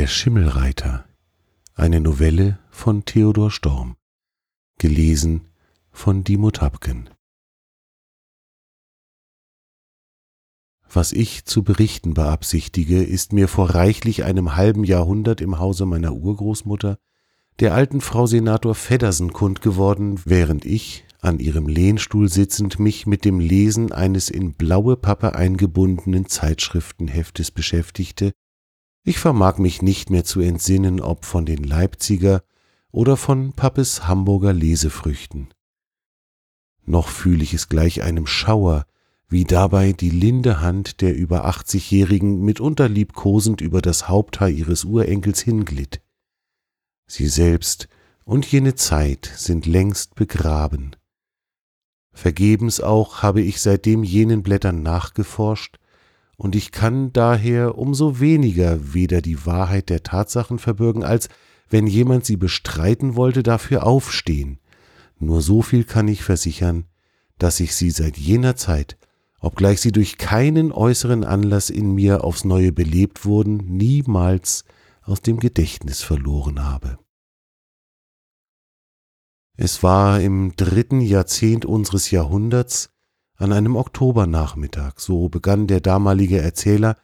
Der Schimmelreiter. Eine Novelle von Theodor Storm. Gelesen von Dimo Tapken. Was ich zu berichten beabsichtige, ist mir vor reichlich einem halben Jahrhundert im Hause meiner Urgroßmutter, der alten Frau Senator Feddersen kund geworden, während ich, an ihrem Lehnstuhl sitzend, mich mit dem Lesen eines in blaue Pappe eingebundenen Zeitschriftenheftes beschäftigte. Ich vermag mich nicht mehr zu entsinnen, ob von den Leipziger oder von Pappes Hamburger Lesefrüchten. Noch fühle ich es gleich einem Schauer, wie dabei die linde Hand der über achtzigjährigen mitunter liebkosend über das Haupthaar ihres Urenkels hinglitt. Sie selbst und jene Zeit sind längst begraben. Vergebens auch habe ich seitdem jenen Blättern nachgeforscht, und ich kann daher umso weniger weder die Wahrheit der Tatsachen verbürgen, als wenn jemand sie bestreiten wollte, dafür aufstehen. Nur so viel kann ich versichern, dass ich sie seit jener Zeit, obgleich sie durch keinen äußeren Anlass in mir aufs neue belebt wurden, niemals aus dem Gedächtnis verloren habe. Es war im dritten Jahrzehnt unseres Jahrhunderts, an einem Oktobernachmittag, so begann der damalige Erzähler,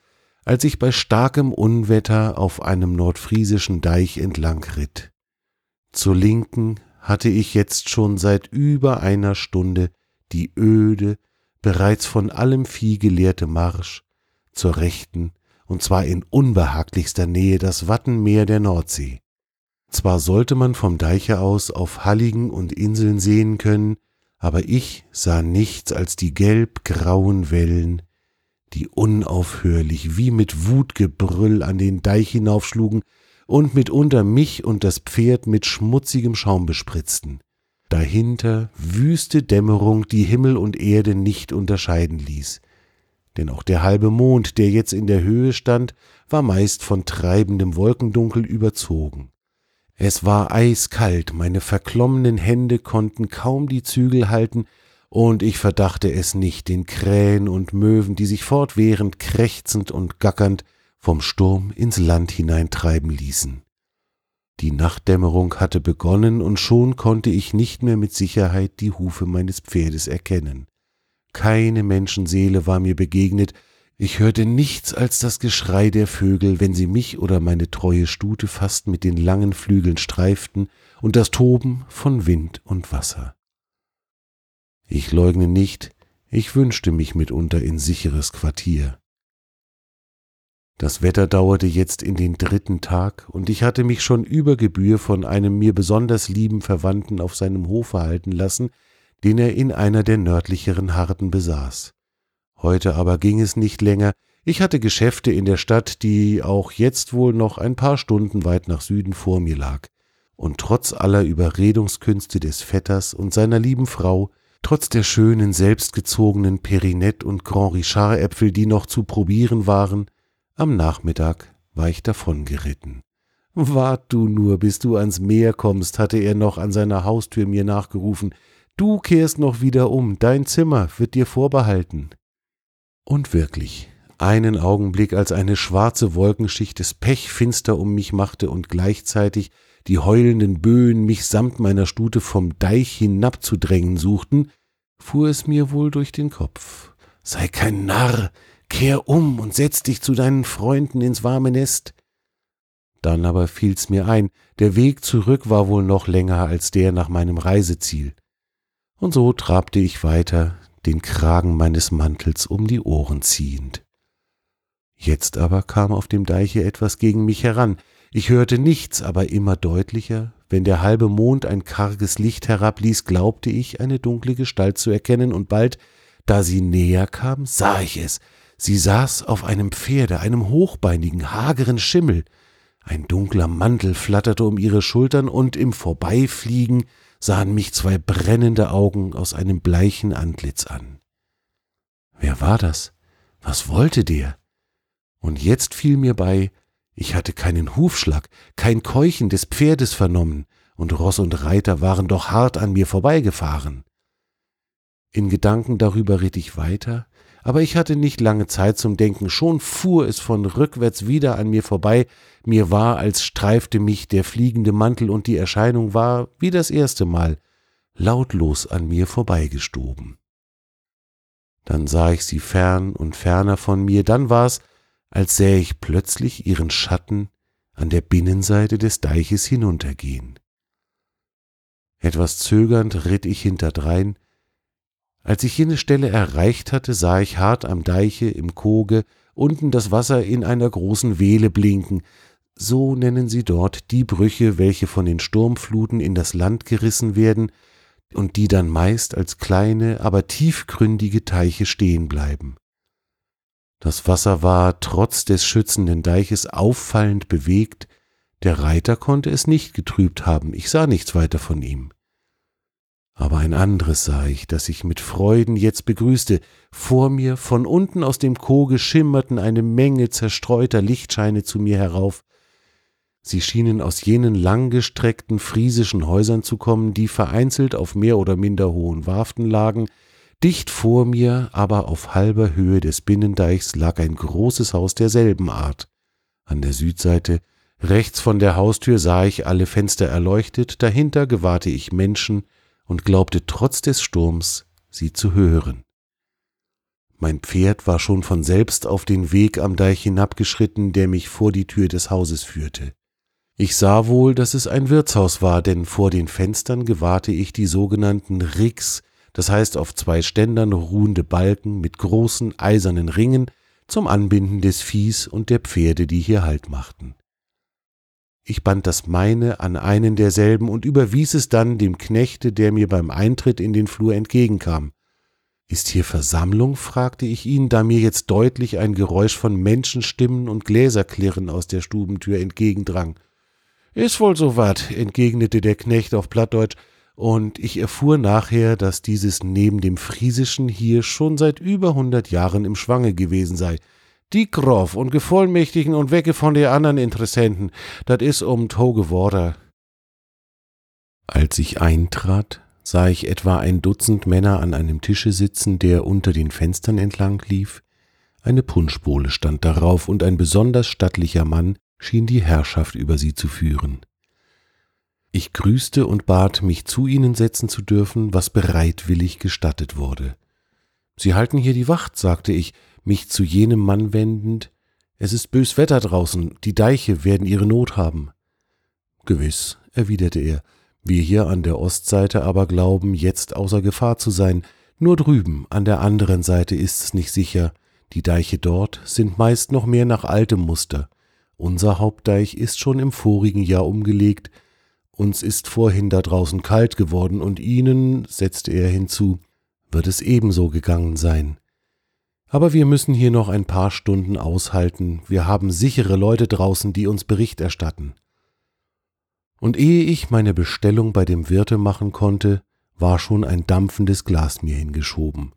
als ich bei starkem Unwetter auf einem nordfriesischen Deich entlang ritt. Zur Linken hatte ich jetzt schon seit über einer Stunde die öde, bereits von allem Vieh geleerte Marsch, zur Rechten, und zwar in unbehaglichster Nähe das Wattenmeer der Nordsee. Zwar sollte man vom Deiche aus auf Halligen und Inseln sehen können, aber ich sah nichts als die gelb-grauen Wellen, die unaufhörlich wie mit Wutgebrüll an den Deich hinaufschlugen und mitunter mich und das Pferd mit schmutzigem Schaum bespritzten. Dahinter wüste Dämmerung, die Himmel und Erde nicht unterscheiden ließ. Denn auch der halbe Mond, der jetzt in der Höhe stand, war meist von treibendem Wolkendunkel überzogen. Es war eiskalt, meine verklommenen Hände konnten kaum die Zügel halten, und ich verdachte es nicht den Krähen und Möwen, die sich fortwährend krächzend und gackernd vom Sturm ins Land hineintreiben ließen. Die Nachtdämmerung hatte begonnen, und schon konnte ich nicht mehr mit Sicherheit die Hufe meines Pferdes erkennen. Keine Menschenseele war mir begegnet, ich hörte nichts als das Geschrei der Vögel, wenn sie mich oder meine treue Stute fast mit den langen Flügeln streiften, und das Toben von Wind und Wasser. Ich leugne nicht, ich wünschte mich mitunter in sicheres Quartier. Das Wetter dauerte jetzt in den dritten Tag, und ich hatte mich schon über Gebühr von einem mir besonders lieben Verwandten auf seinem Hofe halten lassen, den er in einer der nördlicheren Harten besaß. Heute aber ging es nicht länger, ich hatte Geschäfte in der Stadt, die auch jetzt wohl noch ein paar Stunden weit nach Süden vor mir lag, und trotz aller Überredungskünste des Vetters und seiner lieben Frau, trotz der schönen, selbstgezogenen Perinette und Grand Richard Äpfel, die noch zu probieren waren, am Nachmittag war ich davongeritten. Wart du nur, bis du ans Meer kommst, hatte er noch an seiner Haustür mir nachgerufen. Du kehrst noch wieder um, dein Zimmer wird dir vorbehalten. Und wirklich, einen Augenblick, als eine schwarze Wolkenschicht des Pech finster um mich machte und gleichzeitig die heulenden Böen mich samt meiner Stute vom Deich hinabzudrängen suchten, fuhr es mir wohl durch den Kopf. Sei kein Narr, kehr um und setz dich zu deinen Freunden ins warme Nest. Dann aber fiel's mir ein, der Weg zurück war wohl noch länger als der nach meinem Reiseziel. Und so trabte ich weiter, den Kragen meines Mantels um die Ohren ziehend. Jetzt aber kam auf dem Deiche etwas gegen mich heran. Ich hörte nichts, aber immer deutlicher. Wenn der halbe Mond ein karges Licht herabließ, glaubte ich, eine dunkle Gestalt zu erkennen, und bald, da sie näher kam, sah ich es. Sie saß auf einem Pferde, einem hochbeinigen, hageren Schimmel. Ein dunkler Mantel flatterte um ihre Schultern, und im Vorbeifliegen sahen mich zwei brennende Augen aus einem bleichen Antlitz an. Wer war das? Was wollte der? Und jetzt fiel mir bei, ich hatte keinen Hufschlag, kein Keuchen des Pferdes vernommen, und Ross und Reiter waren doch hart an mir vorbeigefahren. In Gedanken darüber ritt ich weiter, aber ich hatte nicht lange Zeit zum Denken, schon fuhr es von rückwärts wieder an mir vorbei, mir war, als streifte mich der fliegende Mantel, und die Erscheinung war, wie das erste Mal, lautlos an mir vorbeigestoben. Dann sah ich sie fern und ferner von mir, dann war's, als sähe ich plötzlich ihren Schatten an der Binnenseite des Deiches hinuntergehen. Etwas zögernd ritt ich hinterdrein. Als ich jene Stelle erreicht hatte, sah ich hart am Deiche im Koge unten das Wasser in einer großen Wehle blinken, so nennen sie dort die Brüche, welche von den Sturmfluten in das Land gerissen werden und die dann meist als kleine, aber tiefgründige Teiche stehen bleiben. Das Wasser war trotz des schützenden Deiches auffallend bewegt, der Reiter konnte es nicht getrübt haben, ich sah nichts weiter von ihm. Aber ein anderes sah ich, das ich mit Freuden jetzt begrüßte. Vor mir, von unten aus dem Koge, schimmerten eine Menge zerstreuter Lichtscheine zu mir herauf. Sie schienen aus jenen langgestreckten friesischen Häusern zu kommen, die vereinzelt auf mehr oder minder hohen Warften lagen. Dicht vor mir, aber auf halber Höhe des Binnendeichs, lag ein großes Haus derselben Art. An der Südseite Rechts von der Haustür sah ich alle Fenster erleuchtet, dahinter gewahrte ich Menschen und glaubte trotz des Sturms sie zu hören. Mein Pferd war schon von selbst auf den Weg am Deich hinabgeschritten, der mich vor die Tür des Hauses führte. Ich sah wohl, dass es ein Wirtshaus war, denn vor den Fenstern gewahrte ich die sogenannten Ricks, das heißt auf zwei Ständern ruhende Balken mit großen eisernen Ringen zum Anbinden des Viehs und der Pferde, die hier Halt machten. Ich band das meine an einen derselben und überwies es dann dem Knechte, der mir beim Eintritt in den Flur entgegenkam. Ist hier Versammlung? fragte ich ihn, da mir jetzt deutlich ein Geräusch von Menschenstimmen und Gläserklirren aus der Stubentür entgegendrang. Ist wohl so wat, entgegnete der Knecht auf Plattdeutsch, und ich erfuhr nachher, dass dieses neben dem Friesischen hier schon seit über hundert Jahren im Schwange gewesen sei die Grof und Gevollmächtigen und wecke von den anderen Interessenten, dat is um Toge Worte. Als ich eintrat, sah ich etwa ein Dutzend Männer an einem Tische sitzen, der unter den Fenstern entlang lief. Eine Punschbowle stand darauf, und ein besonders stattlicher Mann schien die Herrschaft über sie zu führen. Ich grüßte und bat, mich zu ihnen setzen zu dürfen, was bereitwillig gestattet wurde. Sie halten hier die Wacht, sagte ich, mich zu jenem Mann wendend, es ist bös Wetter draußen, die Deiche werden ihre Not haben. Gewiss, erwiderte er, wir hier an der Ostseite aber glauben, jetzt außer Gefahr zu sein, nur drüben, an der anderen Seite ist's nicht sicher, die Deiche dort sind meist noch mehr nach altem Muster. Unser Hauptdeich ist schon im vorigen Jahr umgelegt, uns ist vorhin da draußen kalt geworden, und Ihnen, setzte er hinzu, wird es ebenso gegangen sein. Aber wir müssen hier noch ein paar Stunden aushalten, wir haben sichere Leute draußen, die uns Bericht erstatten. Und ehe ich meine Bestellung bei dem Wirte machen konnte, war schon ein dampfendes Glas mir hingeschoben.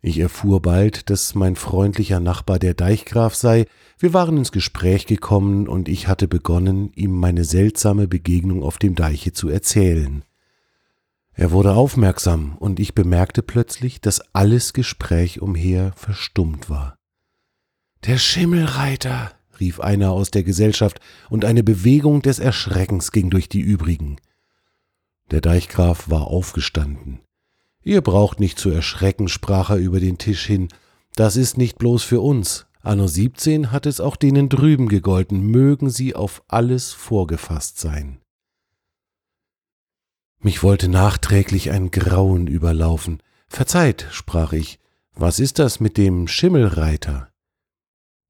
Ich erfuhr bald, dass mein freundlicher Nachbar der Deichgraf sei, wir waren ins Gespräch gekommen und ich hatte begonnen, ihm meine seltsame Begegnung auf dem Deiche zu erzählen. Er wurde aufmerksam, und ich bemerkte plötzlich, dass alles Gespräch umher verstummt war. Der Schimmelreiter, rief einer aus der Gesellschaft, und eine Bewegung des Erschreckens ging durch die übrigen. Der Deichgraf war aufgestanden. Ihr braucht nicht zu erschrecken, sprach er über den Tisch hin, das ist nicht bloß für uns. Anno 17 hat es auch denen drüben gegolten, mögen sie auf alles vorgefasst sein. Mich wollte nachträglich ein Grauen überlaufen. Verzeiht, sprach ich, was ist das mit dem Schimmelreiter?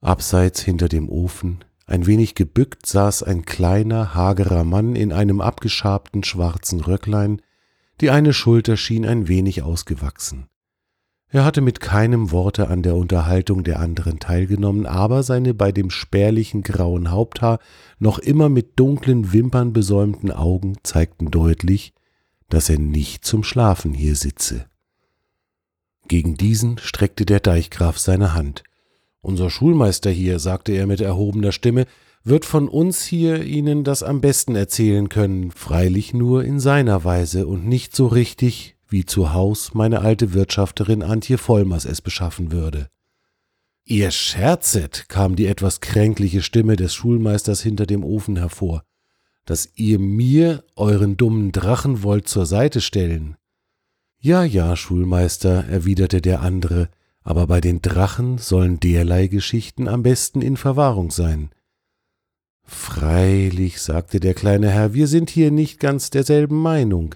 Abseits hinter dem Ofen, ein wenig gebückt, saß ein kleiner, hagerer Mann in einem abgeschabten schwarzen Röcklein, die eine Schulter schien ein wenig ausgewachsen. Er hatte mit keinem Worte an der Unterhaltung der anderen teilgenommen, aber seine bei dem spärlichen grauen Haupthaar noch immer mit dunklen Wimpern besäumten Augen zeigten deutlich, dass er nicht zum Schlafen hier sitze. Gegen diesen streckte der Deichgraf seine Hand. Unser Schulmeister hier, sagte er mit erhobener Stimme, wird von uns hier Ihnen das am besten erzählen können, freilich nur in seiner Weise und nicht so richtig, wie zu Haus meine alte Wirtschafterin Antje Vollmers es beschaffen würde. Ihr scherzet, kam die etwas kränkliche Stimme des Schulmeisters hinter dem Ofen hervor, dass ihr mir euren dummen Drachen wollt zur Seite stellen. Ja, ja, Schulmeister, erwiderte der andere, aber bei den Drachen sollen derlei Geschichten am besten in Verwahrung sein. Freilich, sagte der kleine Herr, wir sind hier nicht ganz derselben Meinung,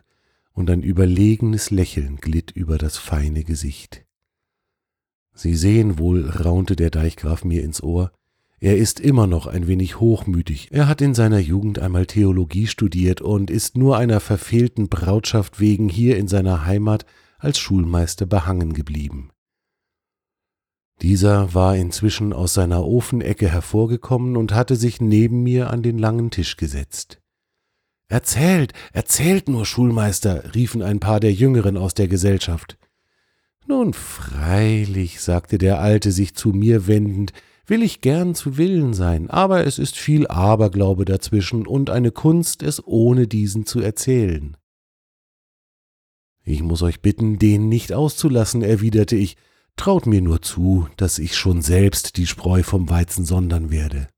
und ein überlegenes Lächeln glitt über das feine Gesicht. Sie sehen wohl, raunte der Deichgraf mir ins Ohr, er ist immer noch ein wenig hochmütig. Er hat in seiner Jugend einmal Theologie studiert und ist nur einer verfehlten Brautschaft wegen hier in seiner Heimat als Schulmeister behangen geblieben. Dieser war inzwischen aus seiner Ofenecke hervorgekommen und hatte sich neben mir an den langen Tisch gesetzt. Erzählt, erzählt nur, Schulmeister, riefen ein paar der Jüngeren aus der Gesellschaft. Nun freilich, sagte der Alte sich zu mir wendend, will ich gern zu Willen sein, aber es ist viel Aberglaube dazwischen und eine Kunst, es ohne diesen zu erzählen. Ich muss euch bitten, den nicht auszulassen, erwiderte ich, traut mir nur zu, dass ich schon selbst die Spreu vom Weizen sondern werde.